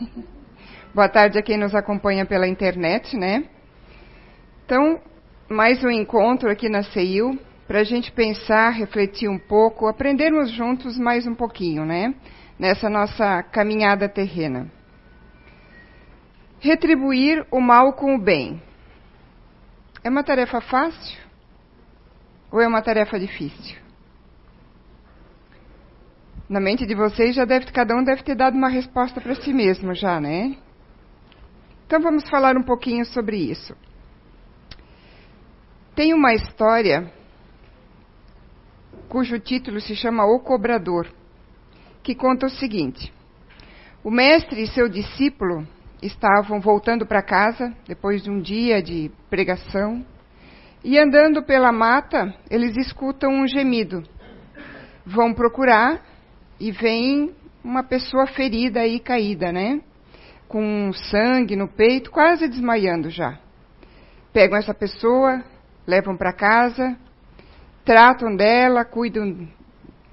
Boa tarde a quem nos acompanha pela internet, né? Então, mais um encontro aqui na CEIU para a gente pensar, refletir um pouco, aprendermos juntos mais um pouquinho, né? Nessa nossa caminhada terrena. Retribuir o mal com o bem. É uma tarefa fácil ou é uma tarefa difícil? Na mente de vocês já deve, cada um deve ter dado uma resposta para si mesmo já, né? Então vamos falar um pouquinho sobre isso. Tem uma história cujo título se chama O Cobrador, que conta o seguinte: O mestre e seu discípulo estavam voltando para casa depois de um dia de pregação e andando pela mata, eles escutam um gemido. Vão procurar e vem uma pessoa ferida e caída, né? Com sangue no peito, quase desmaiando já. Pegam essa pessoa, levam para casa, tratam dela, cuidam.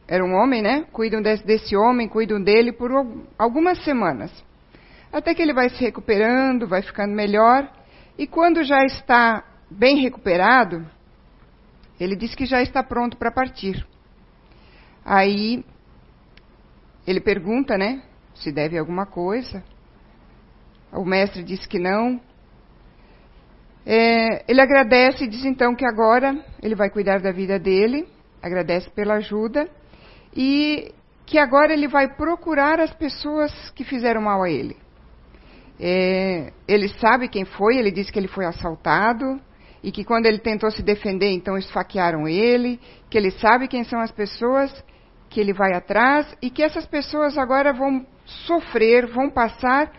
Era um homem, né? Cuidam desse, desse homem, cuidam dele por algumas semanas. Até que ele vai se recuperando, vai ficando melhor. E quando já está bem recuperado, ele diz que já está pronto para partir. Aí ele pergunta, né, se deve alguma coisa. O mestre diz que não. É, ele agradece e diz então que agora ele vai cuidar da vida dele, agradece pela ajuda e que agora ele vai procurar as pessoas que fizeram mal a ele. É, ele sabe quem foi, ele diz que ele foi assaltado e que quando ele tentou se defender, então esfaquearam ele, que ele sabe quem são as pessoas que ele vai atrás e que essas pessoas agora vão sofrer, vão passar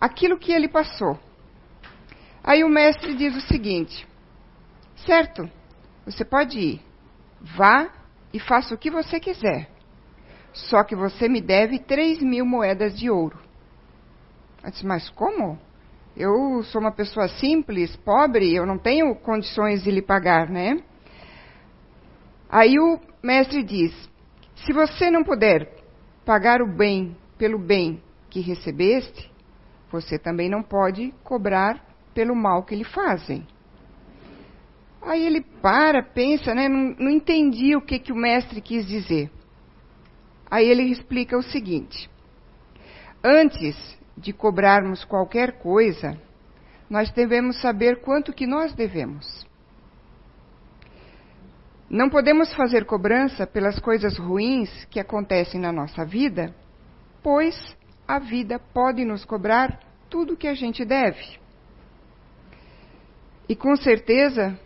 aquilo que ele passou. Aí o mestre diz o seguinte: certo, você pode ir, vá e faça o que você quiser, só que você me deve três mil moedas de ouro. Eu disse, mas como? Eu sou uma pessoa simples, pobre, eu não tenho condições de lhe pagar, né? Aí o mestre diz: se você não puder pagar o bem pelo bem que recebeste, você também não pode cobrar pelo mal que lhe fazem. Aí ele para, pensa, né? Não, não entendi o que, que o mestre quis dizer. Aí ele explica o seguinte: antes de cobrarmos qualquer coisa, nós devemos saber quanto que nós devemos. Não podemos fazer cobrança pelas coisas ruins que acontecem na nossa vida, pois a vida pode nos cobrar tudo o que a gente deve. E com certeza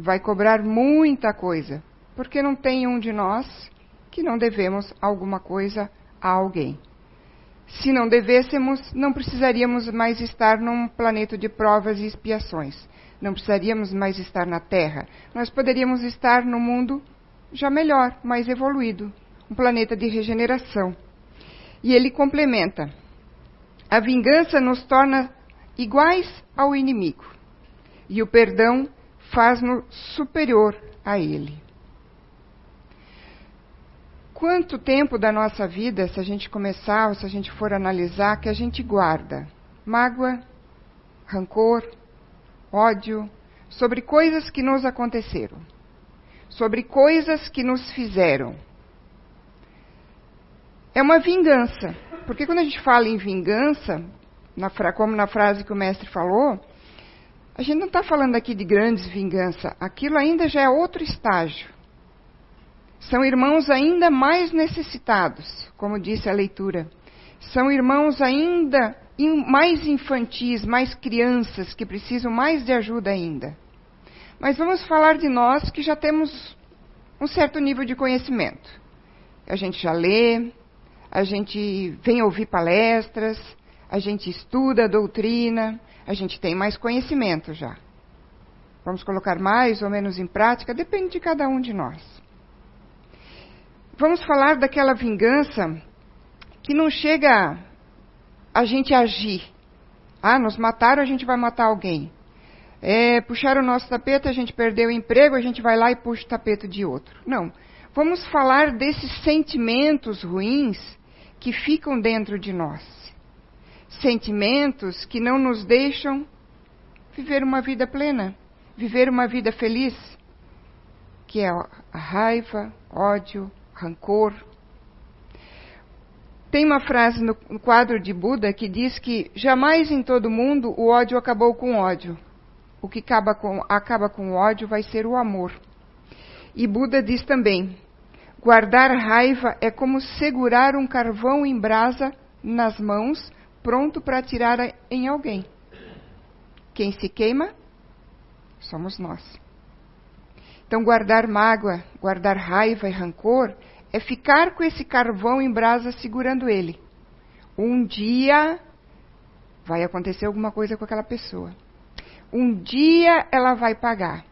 vai cobrar muita coisa, porque não tem um de nós que não devemos alguma coisa a alguém. Se não devêssemos, não precisaríamos mais estar num planeta de provas e expiações não precisaríamos mais estar na Terra. Nós poderíamos estar no mundo já melhor, mais evoluído, um planeta de regeneração. E ele complementa: a vingança nos torna iguais ao inimigo, e o perdão faz-nos superior a ele. Quanto tempo da nossa vida, se a gente começar, ou se a gente for analisar, que a gente guarda? Mágoa, rancor, ódio, sobre coisas que nos aconteceram, sobre coisas que nos fizeram. É uma vingança, porque quando a gente fala em vingança, na, como na frase que o mestre falou, a gente não está falando aqui de grandes vinganças, aquilo ainda já é outro estágio. São irmãos ainda mais necessitados, como disse a leitura. São irmãos ainda mais infantis, mais crianças que precisam mais de ajuda ainda. Mas vamos falar de nós que já temos um certo nível de conhecimento. A gente já lê, a gente vem ouvir palestras, a gente estuda a doutrina, a gente tem mais conhecimento já. Vamos colocar mais ou menos em prática, depende de cada um de nós. Vamos falar daquela vingança que não chega a gente agir. Ah, nos mataram, a gente vai matar alguém. É, puxaram o nosso tapete, a gente perdeu o emprego, a gente vai lá e puxa o tapete de outro. Não. Vamos falar desses sentimentos ruins que ficam dentro de nós. sentimentos que não nos deixam viver uma vida plena, viver uma vida feliz, que é a raiva, ódio, rancor. Tem uma frase no quadro de Buda que diz que jamais em todo mundo o ódio acabou com ódio. O que acaba com, acaba com ódio vai ser o amor. E Buda diz também: guardar raiva é como segurar um carvão em brasa nas mãos, pronto para atirar em alguém. Quem se queima? Somos nós. Então, guardar mágoa, guardar raiva e rancor é ficar com esse carvão em brasa segurando ele. Um dia vai acontecer alguma coisa com aquela pessoa. Um dia ela vai pagar.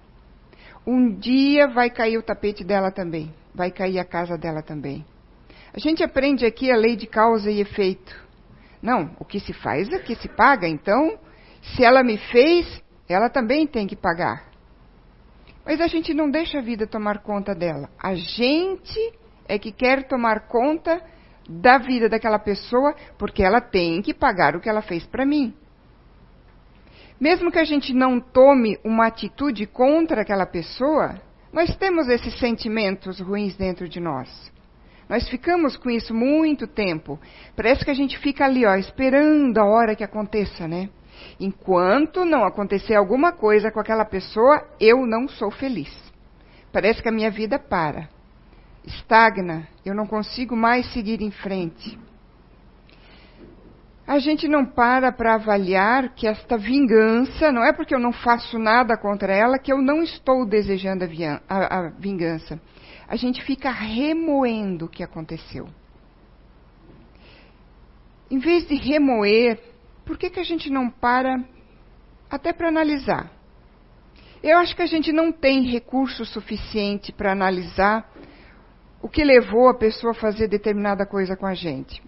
Um dia vai cair o tapete dela também. Vai cair a casa dela também. A gente aprende aqui a lei de causa e efeito. Não, o que se faz é que se paga. Então, se ela me fez, ela também tem que pagar. Mas a gente não deixa a vida tomar conta dela. A gente é que quer tomar conta da vida daquela pessoa, porque ela tem que pagar o que ela fez para mim. Mesmo que a gente não tome uma atitude contra aquela pessoa, nós temos esses sentimentos ruins dentro de nós. Nós ficamos com isso muito tempo. Parece que a gente fica ali, ó, esperando a hora que aconteça, né? Enquanto não acontecer alguma coisa com aquela pessoa, eu não sou feliz. Parece que a minha vida para, estagna, eu não consigo mais seguir em frente. A gente não para para avaliar que esta vingança, não é porque eu não faço nada contra ela que eu não estou desejando a, vingança. A gente fica remoendo o que aconteceu. Em vez de remoer, por que, que a gente não para até para analisar? Eu acho que a gente não tem recurso suficiente para analisar o que levou a pessoa a fazer determinada coisa com a gente.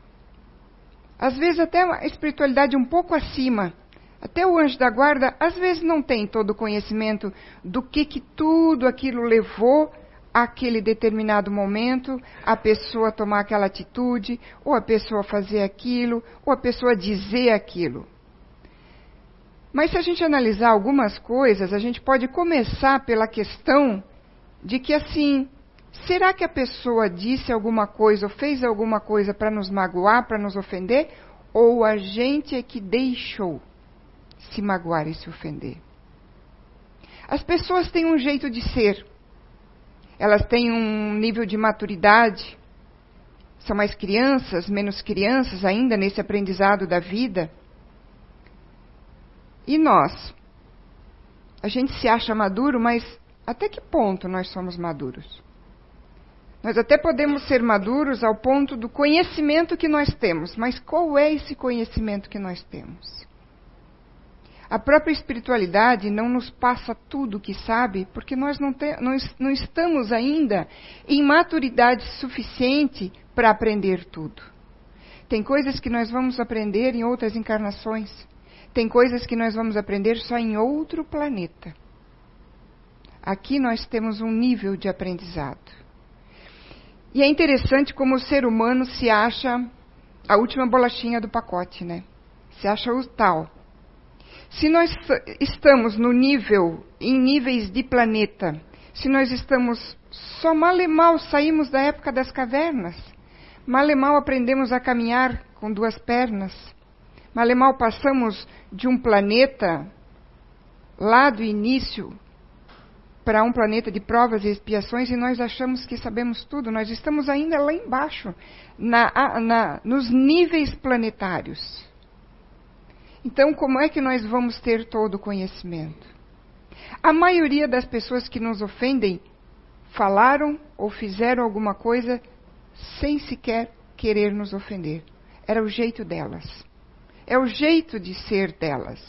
Às vezes até uma espiritualidade um pouco acima, até o anjo da guarda, às vezes não tem todo o conhecimento do que, que tudo aquilo levou aquele determinado momento, a pessoa tomar aquela atitude, ou a pessoa fazer aquilo, ou a pessoa dizer aquilo. Mas se a gente analisar algumas coisas, a gente pode começar pela questão de que assim, será que a pessoa disse alguma coisa ou fez alguma coisa para nos magoar, para nos ofender, ou a gente é que deixou se magoar e se ofender? As pessoas têm um jeito de ser elas têm um nível de maturidade, são mais crianças, menos crianças ainda nesse aprendizado da vida. E nós? A gente se acha maduro, mas até que ponto nós somos maduros? Nós até podemos ser maduros ao ponto do conhecimento que nós temos, mas qual é esse conhecimento que nós temos? A própria espiritualidade não nos passa tudo o que sabe, porque nós não, te, não, estamos ainda em maturidade suficiente para aprender tudo. Tem coisas que nós vamos aprender em outras encarnações. Tem coisas que nós vamos aprender só em outro planeta. Aqui nós temos um nível de aprendizado. E é interessante como o ser humano se acha a última bolachinha do pacote, né? Se acha o tal. Se nós estamos no nível, em níveis de planeta, se nós estamos só mal e mal saímos da época das cavernas, mal e mal aprendemos a caminhar com duas pernas, mal e mal passamos de um planeta lá do início para um planeta de provas e expiações e nós achamos que sabemos tudo. Nós estamos ainda lá embaixo, na, na, nos níveis planetários. Então, como é que nós vamos ter todo o conhecimento? A maioria das pessoas que nos ofendem falaram ou fizeram alguma coisa sem sequer querer nos ofender. Era o jeito delas. É o jeito de ser delas.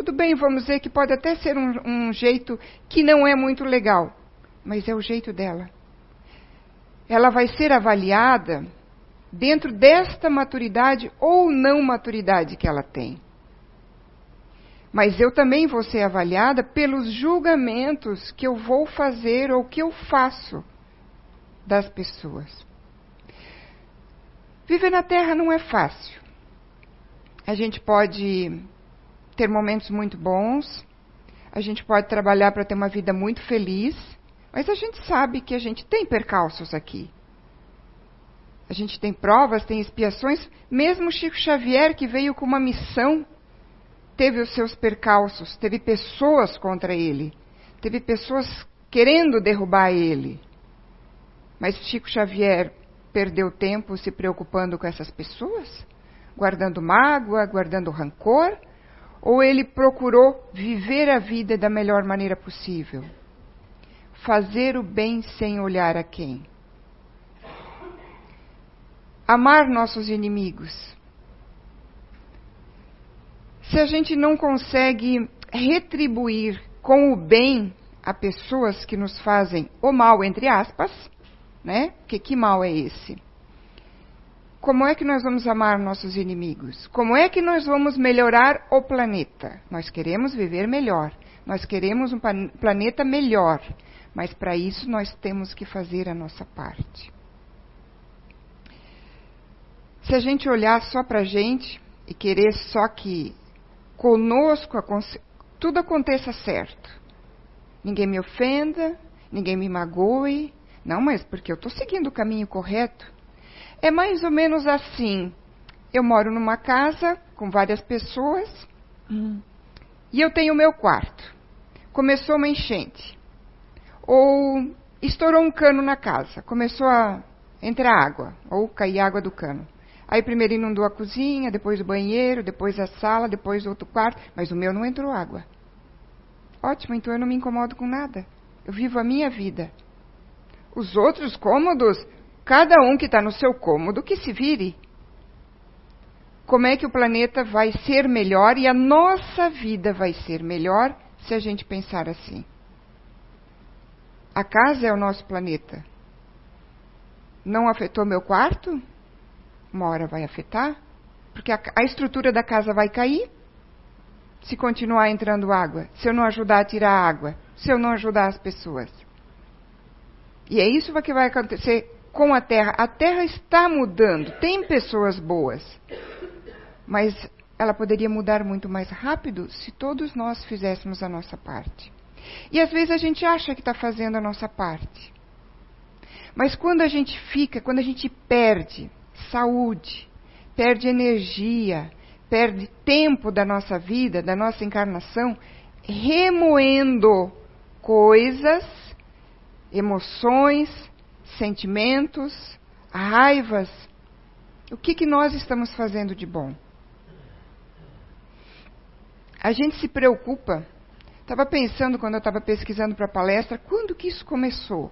Tudo bem, vamos dizer que pode até ser um, um jeito que não é muito legal, mas é o jeito dela. Ela vai ser avaliada dentro desta maturidade ou não maturidade que ela tem. Mas eu também vou ser avaliada pelos julgamentos que eu vou fazer ou que eu faço das pessoas. Viver na Terra não é fácil. a gente pode ter momentos muito bons, a gente pode trabalhar para ter uma vida muito feliz, mas a gente sabe que a gente tem percalços aqui. A gente tem provas, tem expiações. Mesmo Chico Xavier, que veio com uma missão, teve os seus percalços, teve pessoas contra ele, teve pessoas querendo derrubar ele. Mas Chico Xavier perdeu tempo se preocupando com essas pessoas? Guardando mágoa, guardando rancor? Ou ele procurou viver a vida da melhor maneira possível? Fazer o bem sem olhar a quem? Amar nossos inimigos. Se a gente não consegue retribuir com o bem a pessoas que nos fazem o mal, entre aspas, né? Que que mal é esse? Como é que nós vamos amar nossos inimigos? Como é que nós vamos melhorar o planeta? Nós queremos viver melhor. Nós queremos um planeta melhor. Mas para isso nós temos que fazer a nossa parte. Se a gente olhar só para a gente e querer só que conosco tudo aconteça certo, ninguém me ofenda, ninguém me magoe, não, mas porque eu estou seguindo o caminho correto. É mais ou menos assim. Eu moro numa casa com várias pessoas hum. e eu tenho o meu quarto. Começou uma enchente. Ou estourou um cano na casa, começou a entrar água, ou cair água do cano. Aí primeiro inundou a cozinha, depois o banheiro, depois a sala, depois outro quarto, mas o meu não entrou água. Ótimo, então eu não me incomodo com nada. Eu vivo a minha vida. Os outros cômodos, cada um que está no seu cômodo, que se vire. Como é que o planeta vai ser melhor e a nossa vida vai ser melhor se a gente pensar assim? A casa é o nosso planeta. Não afetou meu quarto? Uma hora vai afetar? Porque a, a estrutura da casa vai cair se continuar entrando água, se eu não ajudar a tirar água, se eu não ajudar as pessoas. E é isso que vai acontecer com a Terra. A Terra está mudando, tem pessoas boas, mas ela poderia mudar muito mais rápido se todos nós fizéssemos a nossa parte. E às vezes a gente acha que está fazendo a nossa parte. Mas quando a gente fica, quando a gente perde saúde, perde energia, perde tempo da nossa vida, da nossa encarnação, remoendo coisas emoções, sentimentos, raivas. O que, que nós estamos fazendo de bom? A gente se preocupa. Estava pensando quando eu estava pesquisando para a palestra, quando que isso começou?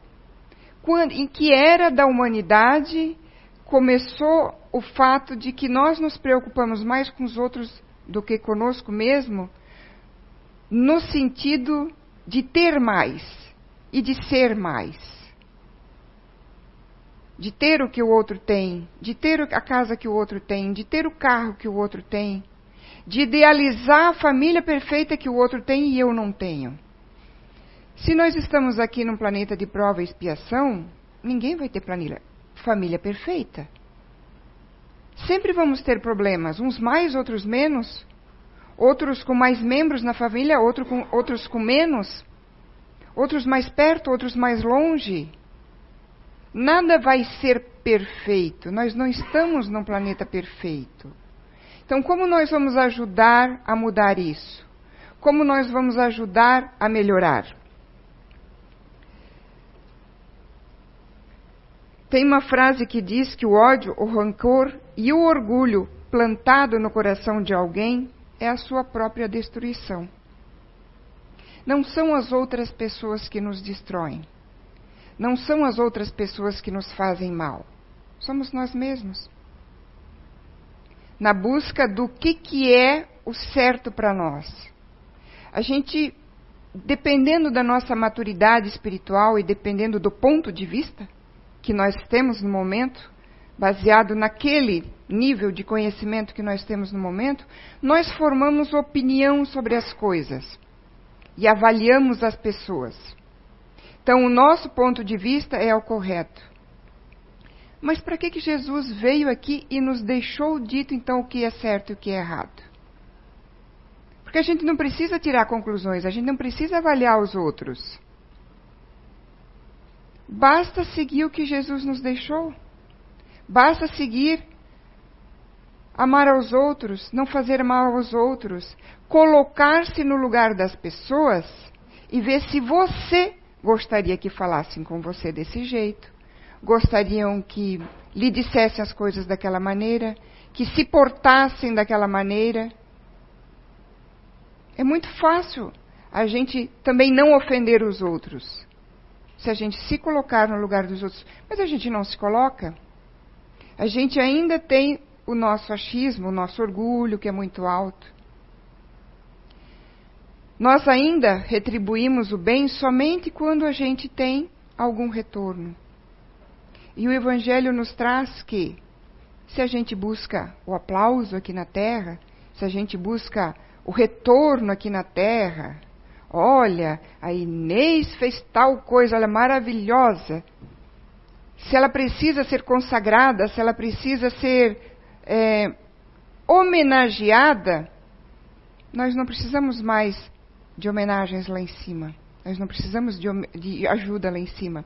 Quando, em que era da humanidade começou o fato de que nós nos preocupamos mais com os outros do que conosco mesmo, no sentido de ter mais e de ser mais. De ter o que o outro tem, de ter a casa que o outro tem, de ter o carro que o outro tem, de idealizar a família perfeita que o outro tem e eu não tenho. Se nós estamos aqui num planeta de prova e expiação, ninguém vai ter planilha, família perfeita. Sempre vamos ter problemas, uns mais, outros menos, outros com mais membros na família, outro com, outros com menos outros mais perto, outros mais longe. Nada vai ser perfeito. Nós não estamos num planeta perfeito. Então, como nós vamos ajudar a mudar isso? Como nós vamos ajudar a melhorar? Tem uma frase que diz que o ódio, o rancor e o orgulho plantado no coração de alguém é a sua própria destruição. Não são as outras pessoas que nos destroem. Não são as outras pessoas que nos fazem mal. Somos nós mesmos. Na busca do que, que é o certo para nós. A gente, dependendo da nossa maturidade espiritual e dependendo do ponto de vista que nós temos no momento, baseado naquele nível de conhecimento que nós temos no momento, nós formamos opinião sobre as coisas e avaliamos as pessoas. Então, o nosso ponto de vista é o correto. Mas para que, que Jesus veio aqui e nos deixou dito então o que é certo e o que é errado? Porque a gente não precisa tirar conclusões, a gente não precisa avaliar os outros. Basta seguir o que Jesus nos deixou. Basta seguir amar aos outros, não fazer mal aos outros, colocar-se no lugar das pessoas e ver se você gostaria que falassem com você desse jeito, gostariam que lhe dissessem as coisas daquela maneira, que se portassem daquela maneira. É muito fácil a gente também não ofender os outros, se a gente se colocar no lugar dos outros, mas a gente não se coloca. A gente ainda tem o nosso achismo, o nosso orgulho, que é muito alto. Nós ainda retribuímos o bem somente quando a gente tem algum retorno. E o Evangelho nos traz que, se a gente busca o aplauso aqui na terra, se a gente busca o retorno aqui na terra, olha, a Inês fez tal coisa, ela é maravilhosa. Se ela precisa ser consagrada, se ela precisa ser é, homenageada, nós não precisamos mais de homenagens lá em cima. Nós não precisamos de, de ajuda lá em cima.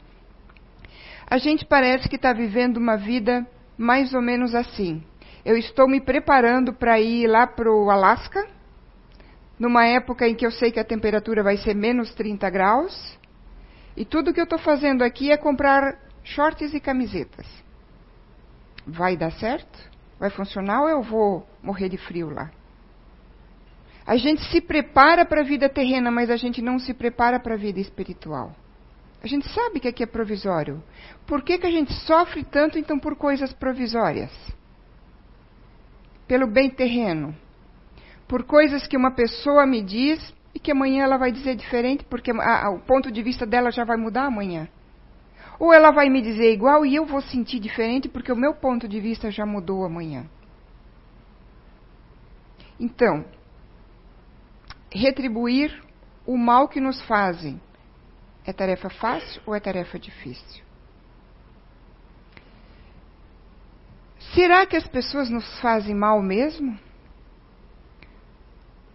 A gente parece que está vivendo uma vida mais ou menos assim. Eu estou me preparando para ir lá para o Alasca, numa época em que eu sei que a temperatura vai ser menos 30 graus, e tudo que eu estou fazendo aqui é comprar shorts e camisetas. Vai dar certo? Vai funcionar ou eu vou morrer de frio lá? A gente se prepara para a vida terrena, mas a gente não se prepara para a vida espiritual. A gente sabe que aqui é provisório. Por que, que a gente sofre tanto, então, por coisas provisórias? Pelo bem terreno. Por coisas que uma pessoa me diz e que amanhã ela vai dizer diferente, porque a, a, o ponto de vista dela já vai mudar amanhã. Ou ela vai me dizer igual e eu vou sentir diferente porque o meu ponto de vista já mudou amanhã. Então, retribuir o mal que nos fazem é tarefa fácil ou é tarefa difícil? Será que as pessoas nos fazem mal mesmo?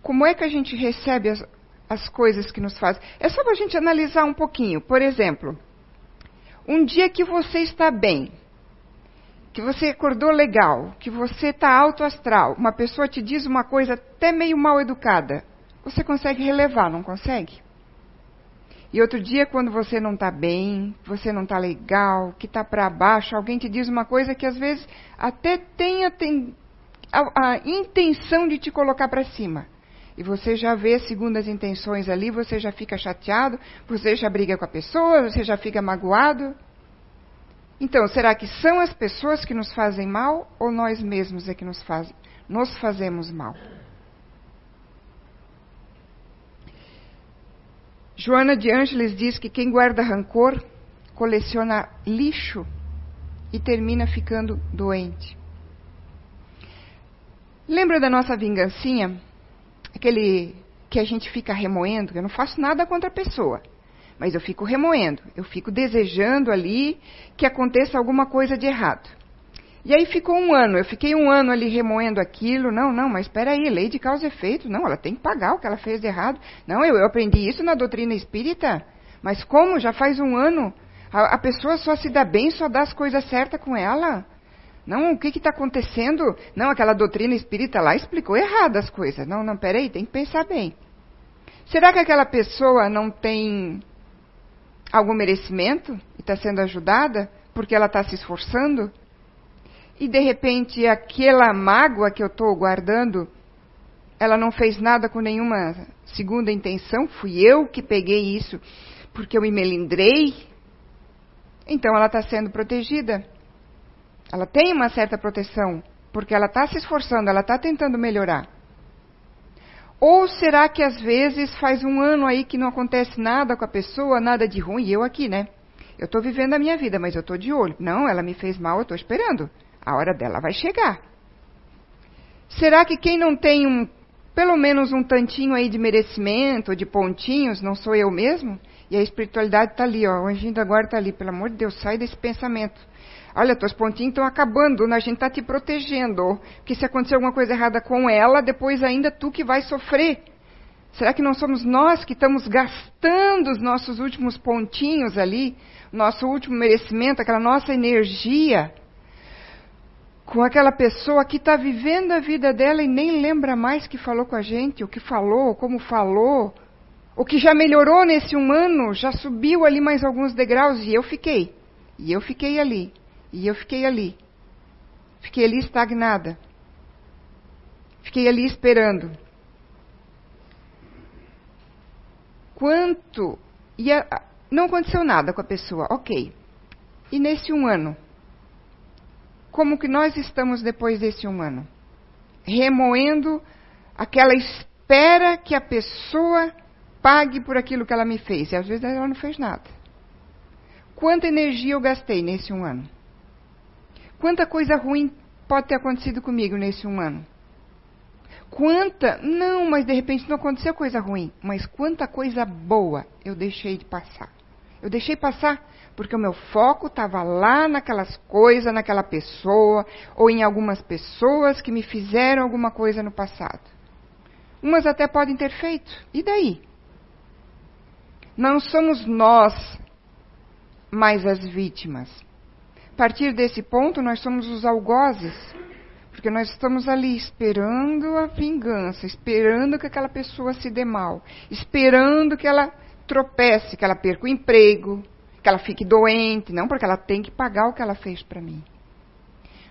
Como é que a gente recebe as, as coisas que nos fazem? É só para a gente analisar um pouquinho. Por exemplo, um dia que você está bem, que você acordou legal, que você está alto astral, uma pessoa te diz uma coisa até meio mal educada, você consegue relevar, não consegue? E outro dia, quando você não está bem, você não está legal, que está para baixo, alguém te diz uma coisa que às vezes até tem a, a, a intenção de te colocar para cima. E você já vê segundas intenções ali, você já fica chateado, você já briga com a pessoa, você já fica magoado. Então, será que são as pessoas que nos fazem mal ou nós mesmos é que nos, faz, nos fazemos mal? Joana de Ângeles diz que quem guarda rancor coleciona lixo e termina ficando doente. Lembra da nossa vingancinha? aquele que a gente fica remoendo, eu não faço nada contra a pessoa, mas eu fico remoendo, eu fico desejando ali que aconteça alguma coisa de errado. E aí ficou um ano, eu fiquei um ano ali remoendo aquilo, não, não, mas espera aí, lei de causa e efeito, não, ela tem que pagar o que ela fez de errado. Não, eu, eu aprendi isso na doutrina espírita, mas como? Já faz um ano, a, a pessoa só se dá bem, só dá as coisas certas com ela. Não, o que está acontecendo? Não, aquela doutrina espírita lá explicou errado as coisas. Não, não, peraí, tem que pensar bem. Será que aquela pessoa não tem algum merecimento e está sendo ajudada porque ela está se esforçando? E de repente aquela mágoa que eu estou guardando, ela não fez nada com nenhuma segunda intenção, fui eu que peguei isso porque eu me melindrei. Então ela está sendo protegida. Ela tem uma certa proteção, porque ela está se esforçando, ela está tentando melhorar. Ou será que às vezes faz um ano aí que não acontece nada com a pessoa, nada de ruim, e eu aqui, né? Eu estou vivendo a minha vida, mas eu estou de olho. Não, ela me fez mal, eu estou esperando. A hora dela vai chegar. Será que quem não tem um, pelo menos um tantinho aí de merecimento, de pontinhos, não sou eu mesmo? E a espiritualidade está ali, ó, o anjinho da guarda está ali. Pelo amor de Deus, sai desse pensamento. Olha, tuas pontinhas estão acabando, né? a gente está te protegendo. Porque se acontecer alguma coisa errada com ela, depois ainda tu que vai sofrer. Será que não somos nós que estamos gastando os nossos últimos pontinhos ali, nosso último merecimento, aquela nossa energia, com aquela pessoa que está vivendo a vida dela e nem lembra mais que falou com a gente, o que falou, como falou, o que já melhorou nesse um ano, já subiu ali mais alguns degraus e eu fiquei. E eu fiquei ali. E eu fiquei ali. Fiquei ali estagnada. Fiquei ali esperando. Quanto. E a, não aconteceu nada com a pessoa, ok. E nesse um ano? Como que nós estamos depois desse um ano? Remoendo aquela espera que a pessoa pague por aquilo que ela me fez. E às vezes ela não fez nada. Quanta energia eu gastei nesse um ano? Quanta coisa ruim pode ter acontecido comigo nesse um ano? Quanta. Não, mas de repente não aconteceu coisa ruim. Mas quanta coisa boa eu deixei de passar. Eu deixei passar porque o meu foco estava lá naquelas coisas, naquela pessoa, ou em algumas pessoas que me fizeram alguma coisa no passado. Umas até podem ter feito. E daí? Não somos nós mais as vítimas. A partir desse ponto, nós somos os algozes. Porque nós estamos ali esperando a vingança, esperando que aquela pessoa se dê mal, esperando que ela tropece, que ela perca o emprego, que ela fique doente, não porque ela tem que pagar o que ela fez para mim.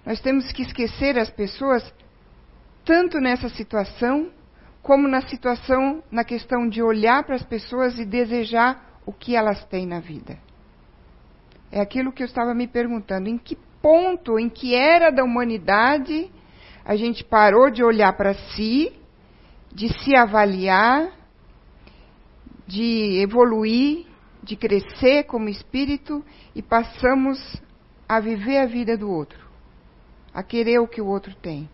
Nós temos que esquecer as pessoas tanto nessa situação como na situação, na questão de olhar para as pessoas e desejar o que elas têm na vida. É aquilo que eu estava me perguntando: em que ponto, em que era da humanidade a gente parou de olhar para si, de se avaliar, de evoluir, de crescer como espírito e passamos a viver a vida do outro, a querer o que o outro tem,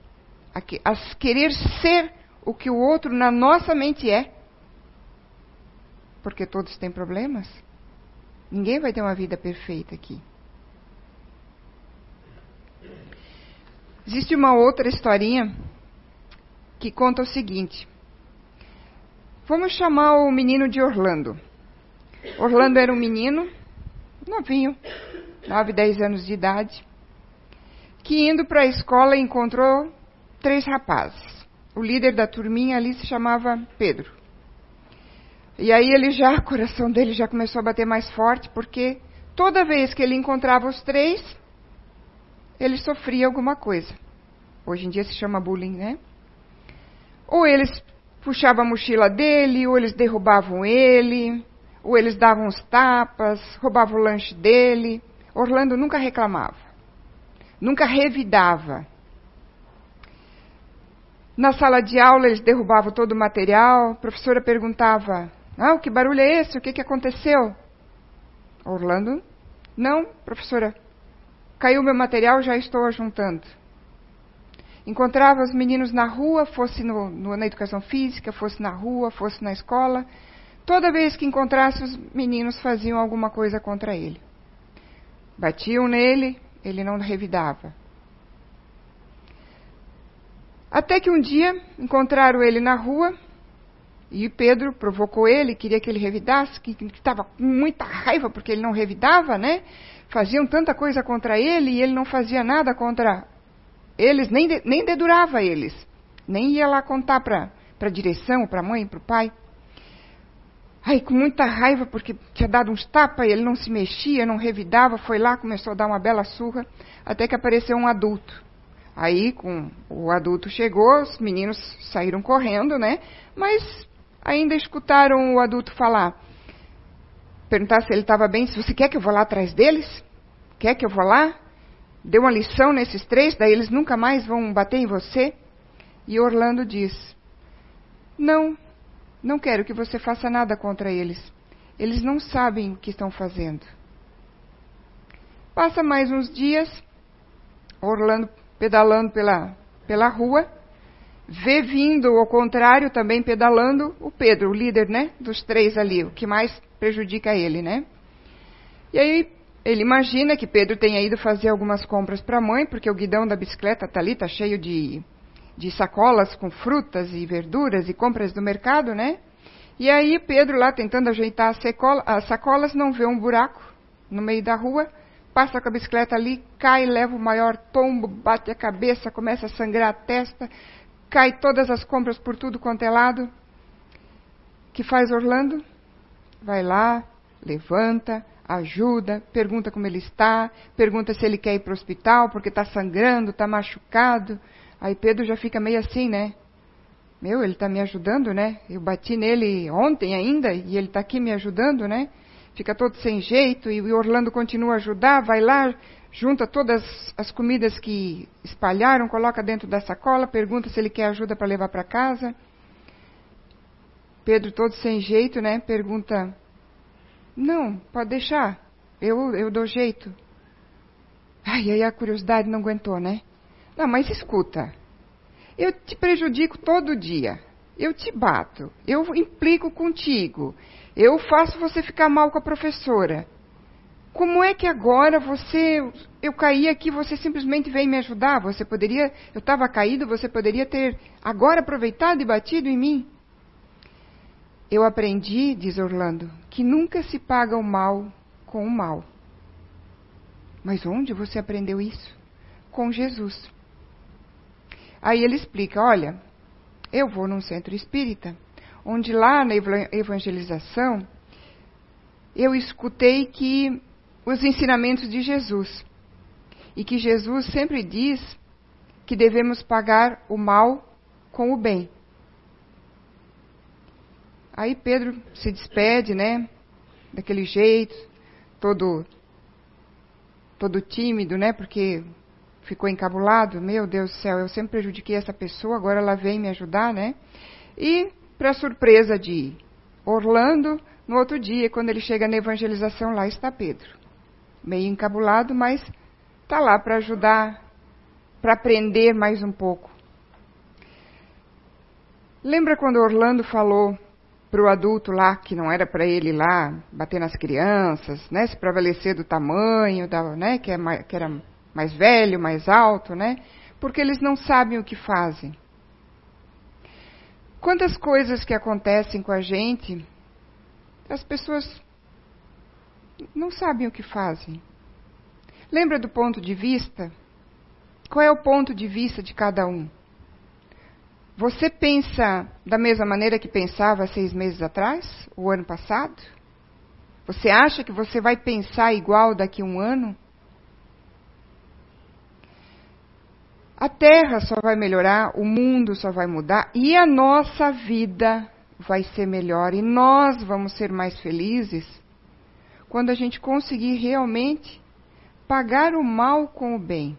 a, que, a querer ser o que o outro na nossa mente é. Porque todos têm problemas. Ninguém vai ter uma vida perfeita aqui. Existe uma outra historinha que conta o seguinte. Vamos chamar o menino de Orlando. Orlando era um menino, novinho, 9, 10 anos de idade, que indo para a escola encontrou três rapazes o líder da turminha ali se chamava Pedro. E aí ele já, o coração dele já começou a bater mais forte, porque toda vez que ele encontrava os três, ele sofria alguma coisa. Hoje em dia se chama bullying, né? Ou eles puxavam a mochila dele, ou eles derrubavam ele, ou eles davam os tapas, roubavam o lanche dele. Orlando nunca reclamava, nunca revidava. Na sala de aula eles derrubavam todo o material. A professora perguntava: Ah, que barulho é esse? O que, que aconteceu? Orlando? Não, professora. Caiu meu material, já estou ajuntando. Encontrava os meninos na rua, fosse no, no, na educação física, fosse na rua, fosse na escola. Toda vez que encontrasse, os meninos faziam alguma coisa contra ele. Batiam nele, ele não revidava. Até que um dia encontraram ele na rua e Pedro provocou ele, queria que ele revidasse, que estava com muita raiva porque ele não revidava, né? Faziam tanta coisa contra ele e ele não fazia nada contra eles, nem, de, nem dedurava eles. Nem ia lá contar para a direção, para a mãe, para o pai. Aí, com muita raiva, porque tinha dado uns tapas ele não se mexia, não revidava, foi lá, começou a dar uma bela surra, até que apareceu um adulto. Aí, com o adulto chegou, os meninos saíram correndo, né? Mas ainda escutaram o adulto falar. Perguntar se ele estava bem, se você quer que eu vá lá atrás deles? Quer que eu vá lá? Deu uma lição nesses três, daí eles nunca mais vão bater em você? E Orlando diz: Não, não quero que você faça nada contra eles. Eles não sabem o que estão fazendo. Passa mais uns dias, Orlando pedalando pela, pela rua, vê vindo ao contrário, também pedalando, o Pedro, o líder, né? Dos três ali, o que mais prejudica ele, né? E aí ele imagina que Pedro tenha ido fazer algumas compras para a mãe, porque o guidão da bicicleta tá ali, tá cheio de, de sacolas com frutas e verduras e compras do mercado, né? E aí Pedro lá tentando ajeitar as, secola, as sacolas, não vê um buraco no meio da rua, passa com a bicicleta ali, cai, leva o maior tombo, bate a cabeça, começa a sangrar a testa, cai todas as compras por tudo quanto é lado. que faz Orlando? Vai lá, levanta, ajuda, pergunta como ele está, pergunta se ele quer ir para o hospital porque está sangrando, está machucado. Aí Pedro já fica meio assim, né? Meu, ele está me ajudando, né? Eu bati nele ontem ainda e ele está aqui me ajudando, né? Fica todo sem jeito e o Orlando continua a ajudar, vai lá, junta todas as comidas que espalharam, coloca dentro da sacola, pergunta se ele quer ajuda para levar para casa. Pedro, todo sem jeito, né? Pergunta: Não, pode deixar, eu, eu dou jeito. Ai, aí a curiosidade não aguentou, né? Não, mas escuta, eu te prejudico todo dia, eu te bato, eu implico contigo, eu faço você ficar mal com a professora. Como é que agora você, eu caí aqui, você simplesmente veio me ajudar? Você poderia, eu estava caído, você poderia ter agora aproveitado e batido em mim? Eu aprendi, diz Orlando, que nunca se paga o mal com o mal. Mas onde você aprendeu isso? Com Jesus. Aí ele explica: olha, eu vou num centro espírita, onde lá na evangelização eu escutei que os ensinamentos de Jesus. E que Jesus sempre diz que devemos pagar o mal com o bem. Aí Pedro se despede, né? Daquele jeito, todo todo tímido, né? Porque ficou encabulado. Meu Deus do céu, eu sempre prejudiquei essa pessoa, agora ela vem me ajudar, né? E para surpresa de Orlando, no outro dia, quando ele chega na evangelização, lá está Pedro meio encabulado, mas está lá para ajudar, para aprender mais um pouco. Lembra quando Orlando falou para o adulto lá, que não era para ele lá bater nas crianças, né, se prevalecer do tamanho, da, né, que, é mais, que era mais velho, mais alto, né, porque eles não sabem o que fazem. Quantas coisas que acontecem com a gente, as pessoas não sabem o que fazem. Lembra do ponto de vista? Qual é o ponto de vista de cada um? Você pensa da mesma maneira que pensava seis meses atrás, o ano passado? Você acha que você vai pensar igual daqui a um ano? A Terra só vai melhorar, o mundo só vai mudar e a nossa vida vai ser melhor e nós vamos ser mais felizes quando a gente conseguir realmente pagar o mal com o bem.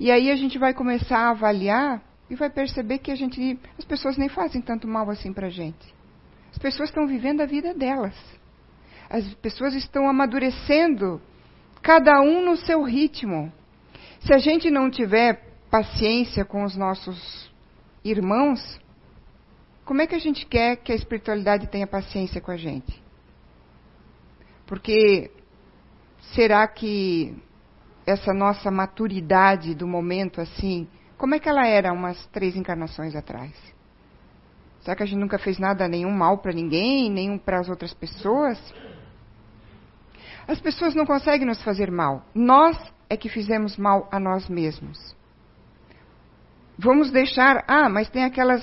E aí a gente vai começar a avaliar e vai perceber que a gente, as pessoas nem fazem tanto mal assim para a gente. As pessoas estão vivendo a vida delas. As pessoas estão amadurecendo, cada um no seu ritmo. Se a gente não tiver paciência com os nossos irmãos, como é que a gente quer que a espiritualidade tenha paciência com a gente? Porque será que essa nossa maturidade do momento assim, como é que ela era umas três encarnações atrás? Será que a gente nunca fez nada nenhum mal para ninguém, nenhum para as outras pessoas? As pessoas não conseguem nos fazer mal. Nós é que fizemos mal a nós mesmos. Vamos deixar, ah, mas tem aquelas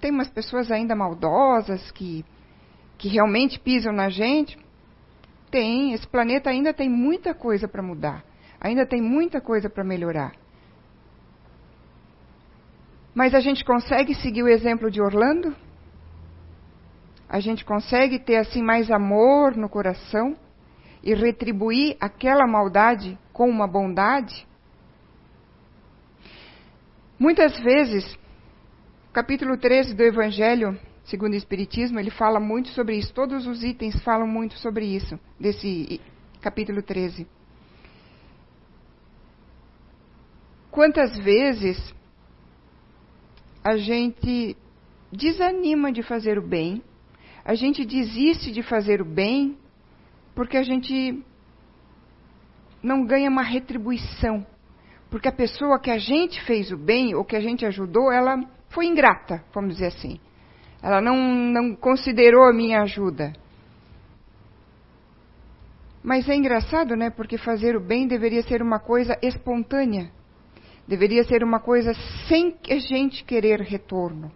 tem umas pessoas ainda maldosas que que realmente pisam na gente. Tem, esse planeta ainda tem muita coisa para mudar, ainda tem muita coisa para melhorar. Mas a gente consegue seguir o exemplo de Orlando? A gente consegue ter assim mais amor no coração e retribuir aquela maldade com uma bondade? Muitas vezes, capítulo 13 do Evangelho segundo o Espiritismo, ele fala muito sobre isso. Todos os itens falam muito sobre isso, desse capítulo 13. Quantas vezes a gente desanima de fazer o bem, a gente desiste de fazer o bem, porque a gente não ganha uma retribuição. Porque a pessoa que a gente fez o bem, ou que a gente ajudou, ela foi ingrata, vamos dizer assim. Ela não, não considerou a minha ajuda. Mas é engraçado, né? Porque fazer o bem deveria ser uma coisa espontânea. Deveria ser uma coisa sem a gente querer retorno.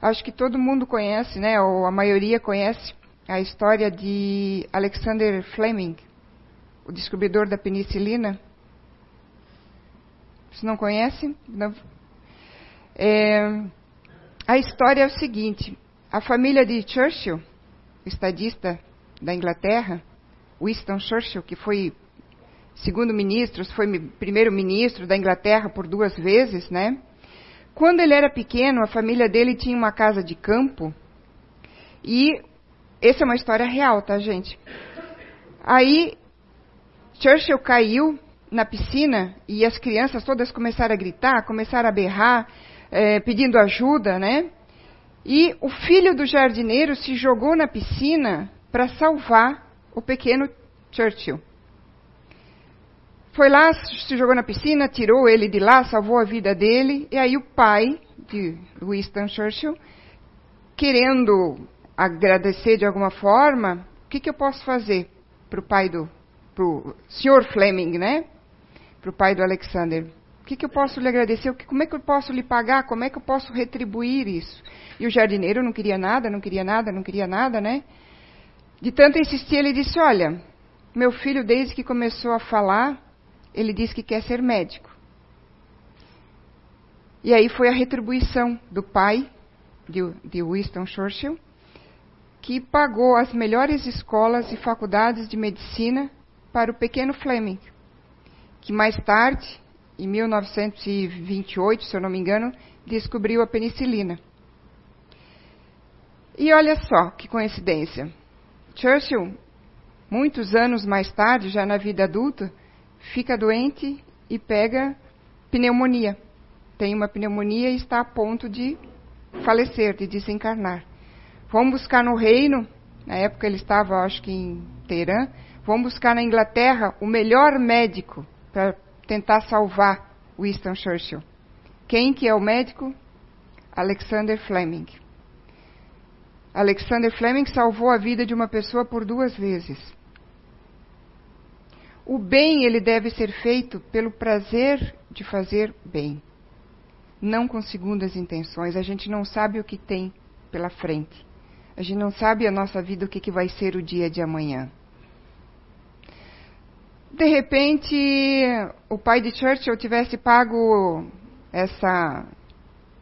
Acho que todo mundo conhece, né? Ou a maioria conhece a história de Alexander Fleming, o descobridor da penicilina. Você não conhece? Não. É, a história é o seguinte: a família de Churchill, estadista da Inglaterra, Winston Churchill, que foi segundo ministro, foi primeiro-ministro da Inglaterra por duas vezes, né? Quando ele era pequeno, a família dele tinha uma casa de campo e essa é uma história real, tá, gente? Aí Churchill caiu na piscina e as crianças todas começaram a gritar, começaram a berrar, é, pedindo ajuda, né? E o filho do jardineiro se jogou na piscina para salvar o pequeno Churchill. Foi lá, se jogou na piscina, tirou ele de lá, salvou a vida dele. E aí o pai de Winston Churchill, querendo agradecer de alguma forma, o que, que eu posso fazer para o pai do, pro Sr. Fleming, né? Para o pai do Alexander. O que, que eu posso lhe agradecer? Como é que eu posso lhe pagar? Como é que eu posso retribuir isso? E o jardineiro não queria nada, não queria nada, não queria nada, né? De tanto insistir, ele disse: Olha, meu filho, desde que começou a falar, ele disse que quer ser médico. E aí foi a retribuição do pai de, de Winston Churchill, que pagou as melhores escolas e faculdades de medicina para o pequeno Fleming, que mais tarde, em 1928, se eu não me engano, descobriu a penicilina. E olha só que coincidência. Churchill, muitos anos mais tarde, já na vida adulta, fica doente e pega pneumonia. Tem uma pneumonia e está a ponto de falecer, de desencarnar. Vamos buscar no reino, na época ele estava, acho que em Teherã, Vamos buscar na Inglaterra o melhor médico para tentar salvar Winston Churchill. Quem que é o médico? Alexander Fleming. Alexander Fleming salvou a vida de uma pessoa por duas vezes. O bem ele deve ser feito pelo prazer de fazer bem, não com segundas intenções. A gente não sabe o que tem pela frente. A gente não sabe a nossa vida o que, que vai ser o dia de amanhã. De repente, o pai de Churchill tivesse pago essa.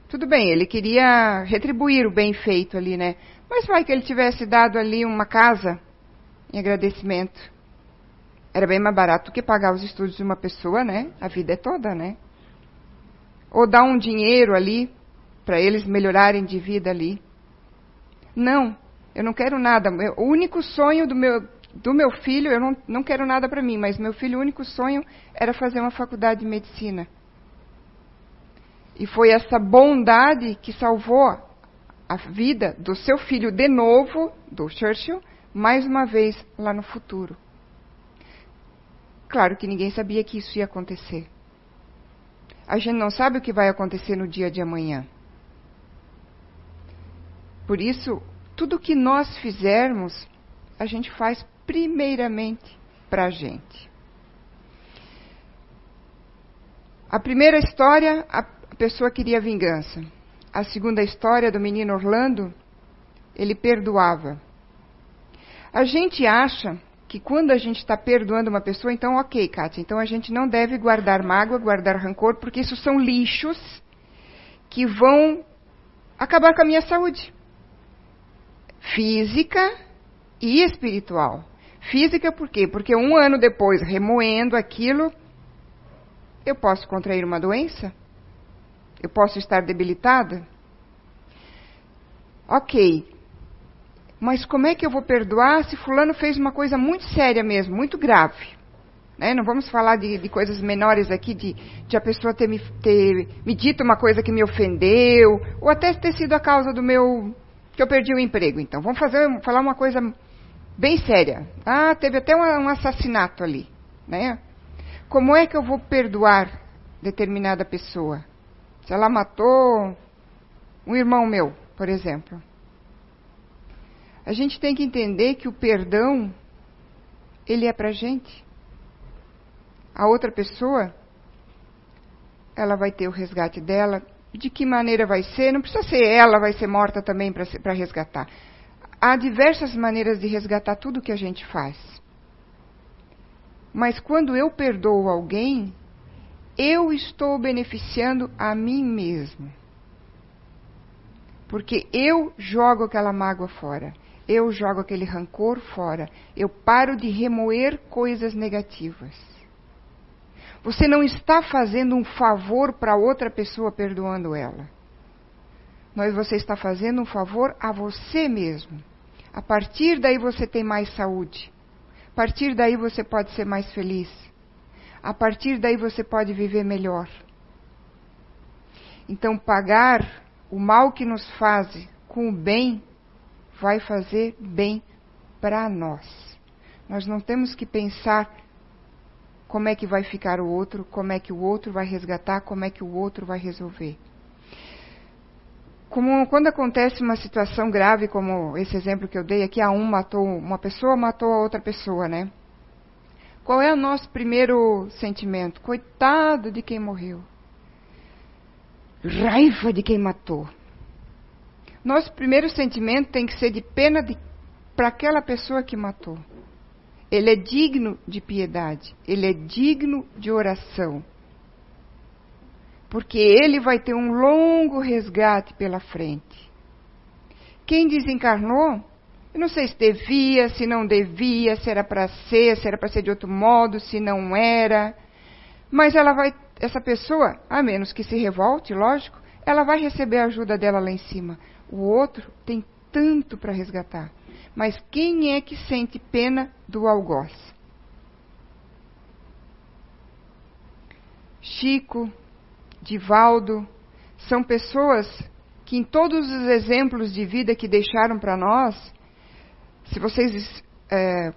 Tudo bem, ele queria retribuir o bem feito ali, né? Mas vai que ele tivesse dado ali uma casa em agradecimento. Era bem mais barato que pagar os estudos de uma pessoa, né? A vida é toda, né? Ou dar um dinheiro ali para eles melhorarem de vida ali. Não, eu não quero nada. O único sonho do meu, do meu filho, eu não, não quero nada para mim, mas meu filho, o único sonho era fazer uma faculdade de medicina. E foi essa bondade que salvou a vida do seu filho de novo, do Churchill, mais uma vez lá no futuro. Claro que ninguém sabia que isso ia acontecer. A gente não sabe o que vai acontecer no dia de amanhã. Por isso, tudo que nós fizermos, a gente faz primeiramente para a gente. A primeira história, a pessoa queria vingança. A segunda história do menino Orlando, ele perdoava. A gente acha que quando a gente está perdoando uma pessoa, então ok, Kátia, então a gente não deve guardar mágoa, guardar rancor, porque isso são lixos que vão acabar com a minha saúde física e espiritual. Física por quê? Porque um ano depois, remoendo aquilo, eu posso contrair uma doença? Eu posso estar debilitada? Ok. Mas como é que eu vou perdoar se fulano fez uma coisa muito séria mesmo, muito grave? Né? Não vamos falar de, de, coisas menores aqui, de, de a pessoa ter me, ter me dito uma coisa que me ofendeu, ou até ter sido a causa do meu. que eu perdi o emprego. Então, vamos fazer, falar uma coisa bem séria. Ah, teve até um, um assassinato ali. Né? Como é que eu vou perdoar determinada pessoa? Se ela matou um irmão meu, por exemplo. A gente tem que entender que o perdão, ele é pra gente. A outra pessoa, ela vai ter o resgate dela. De que maneira vai ser? Não precisa ser ela, vai ser morta também para resgatar. Há diversas maneiras de resgatar tudo que a gente faz. Mas quando eu perdoo alguém, eu estou beneficiando a mim mesmo. Porque eu jogo aquela mágoa fora. Eu jogo aquele rancor fora. Eu paro de remoer coisas negativas. Você não está fazendo um favor para outra pessoa perdoando ela. Mas você está fazendo um favor a você mesmo. A partir daí você tem mais saúde. A partir daí você pode ser mais feliz. A partir daí você pode viver melhor. Então, pagar o mal que nos faz com o bem vai fazer bem para nós. Nós não temos que pensar como é que vai ficar o outro, como é que o outro vai resgatar, como é que o outro vai resolver. Como quando acontece uma situação grave, como esse exemplo que eu dei aqui, a um matou uma pessoa, matou a outra pessoa, né? Qual é o nosso primeiro sentimento? Coitado de quem morreu. Raiva de quem matou. Nosso primeiro sentimento tem que ser de pena para aquela pessoa que matou. Ele é digno de piedade, ele é digno de oração. Porque ele vai ter um longo resgate pela frente. Quem desencarnou, eu não sei se devia, se não devia, se era para ser, se era para ser de outro modo, se não era. Mas ela vai, essa pessoa, a menos que se revolte, lógico, ela vai receber a ajuda dela lá em cima. O outro tem tanto para resgatar. Mas quem é que sente pena do algoz? Chico, Divaldo, são pessoas que em todos os exemplos de vida que deixaram para nós, se vocês é,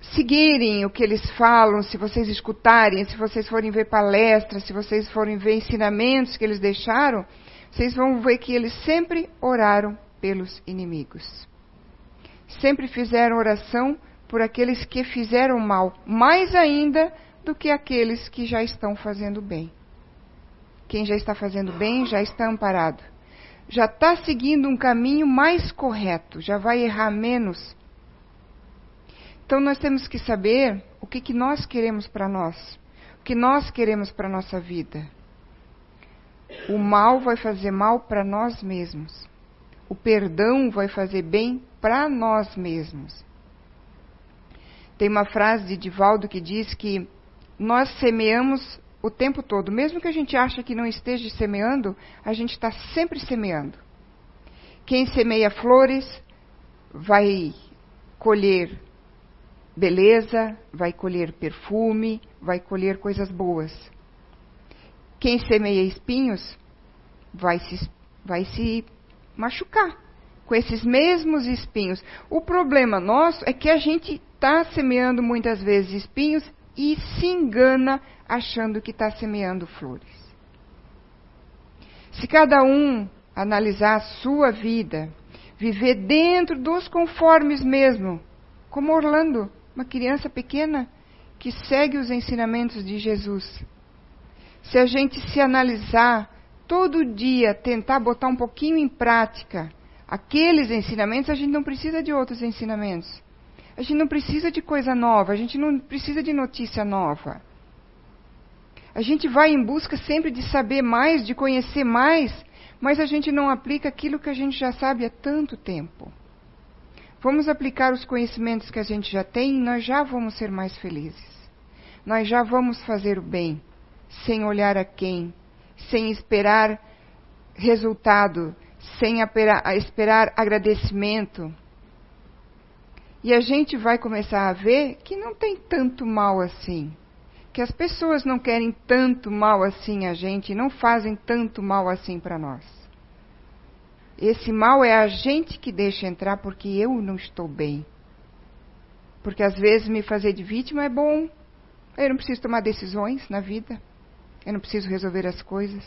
seguirem o que eles falam, se vocês escutarem, se vocês forem ver palestras, se vocês forem ver ensinamentos que eles deixaram, vocês vão ver que eles sempre oraram pelos inimigos. Sempre fizeram oração por aqueles que fizeram mal, mais ainda do que aqueles que já estão fazendo bem. Quem já está fazendo bem já está amparado. Já está seguindo um caminho mais correto, já vai errar menos. Então nós temos que saber o que, que nós queremos para nós, o que nós queremos para a nossa vida. O mal vai fazer mal para nós mesmos. O perdão vai fazer bem para nós mesmos. Tem uma frase de Divaldo que diz que nós semeamos o tempo todo, mesmo que a gente ache que não esteja semeando, a gente está sempre semeando. Quem semeia flores vai colher beleza, vai colher perfume, vai colher coisas boas. Quem semeia espinhos vai se, vai se machucar com esses mesmos espinhos. O problema nosso é que a gente está semeando muitas vezes espinhos e se engana achando que está semeando flores. Se cada um analisar a sua vida, viver dentro dos conformes mesmo, como Orlando, uma criança pequena que segue os ensinamentos de Jesus, se a gente se analisar todo dia, tentar botar um pouquinho em prática aqueles ensinamentos, a gente não precisa de outros ensinamentos. A gente não precisa de coisa nova, a gente não precisa de notícia nova. A gente vai em busca sempre de saber mais, de conhecer mais, mas a gente não aplica aquilo que a gente já sabe há tanto tempo. Vamos aplicar os conhecimentos que a gente já tem e nós já vamos ser mais felizes. Nós já vamos fazer o bem sem olhar a quem, sem esperar resultado, sem esperar agradecimento. E a gente vai começar a ver que não tem tanto mal assim. que as pessoas não querem tanto mal assim a gente, não fazem tanto mal assim para nós. Esse mal é a gente que deixa entrar porque eu não estou bem. Porque às vezes me fazer de vítima é bom. Eu não preciso tomar decisões na vida. Eu não preciso resolver as coisas.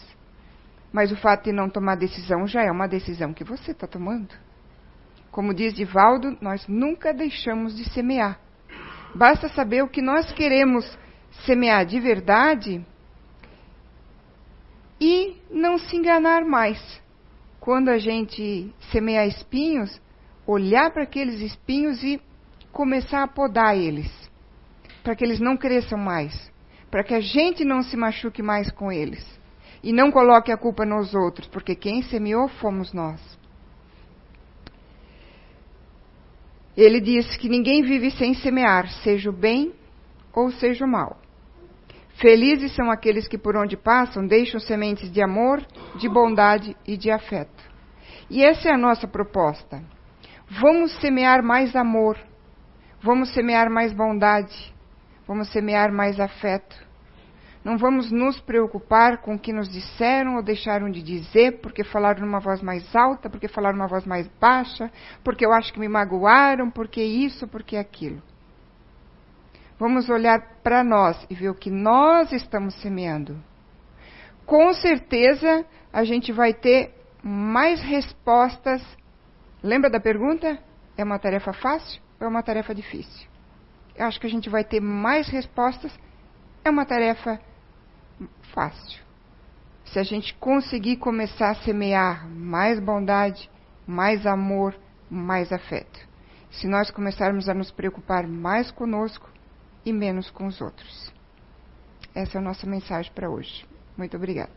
Mas o fato de não tomar decisão já é uma decisão que você está tomando. Como diz Divaldo, nós nunca deixamos de semear. Basta saber o que nós queremos semear de verdade e não se enganar mais. Quando a gente semear espinhos, olhar para aqueles espinhos e começar a podar eles, para que eles não cresçam mais, para que a gente não se machuque mais com eles e não coloque a culpa nos outros, porque quem semeou fomos nós. Ele diz que ninguém vive sem semear, seja o bem ou seja o mal. Felizes são aqueles que por onde passam deixam sementes de amor, de bondade e de afeto. E essa é a nossa proposta. Vamos semear mais amor, vamos semear mais bondade, vamos semear mais afeto. Não vamos nos preocupar com o que nos disseram ou deixaram de dizer, porque falaram numa voz mais alta, porque falaram numa voz mais baixa, porque eu acho que me magoaram, porque isso, porque aquilo. Vamos olhar para nós e ver o que nós estamos semeando. Com certeza a gente vai ter mais respostas. Lembra da pergunta? É uma tarefa fácil ou é uma tarefa difícil? Acho que a gente vai ter mais respostas. É uma tarefa fácil. Se a gente conseguir começar a semear mais bondade, mais amor, mais afeto. Se nós começarmos a nos preocupar mais conosco e menos com os outros. Essa é a nossa mensagem para hoje. Muito obrigada.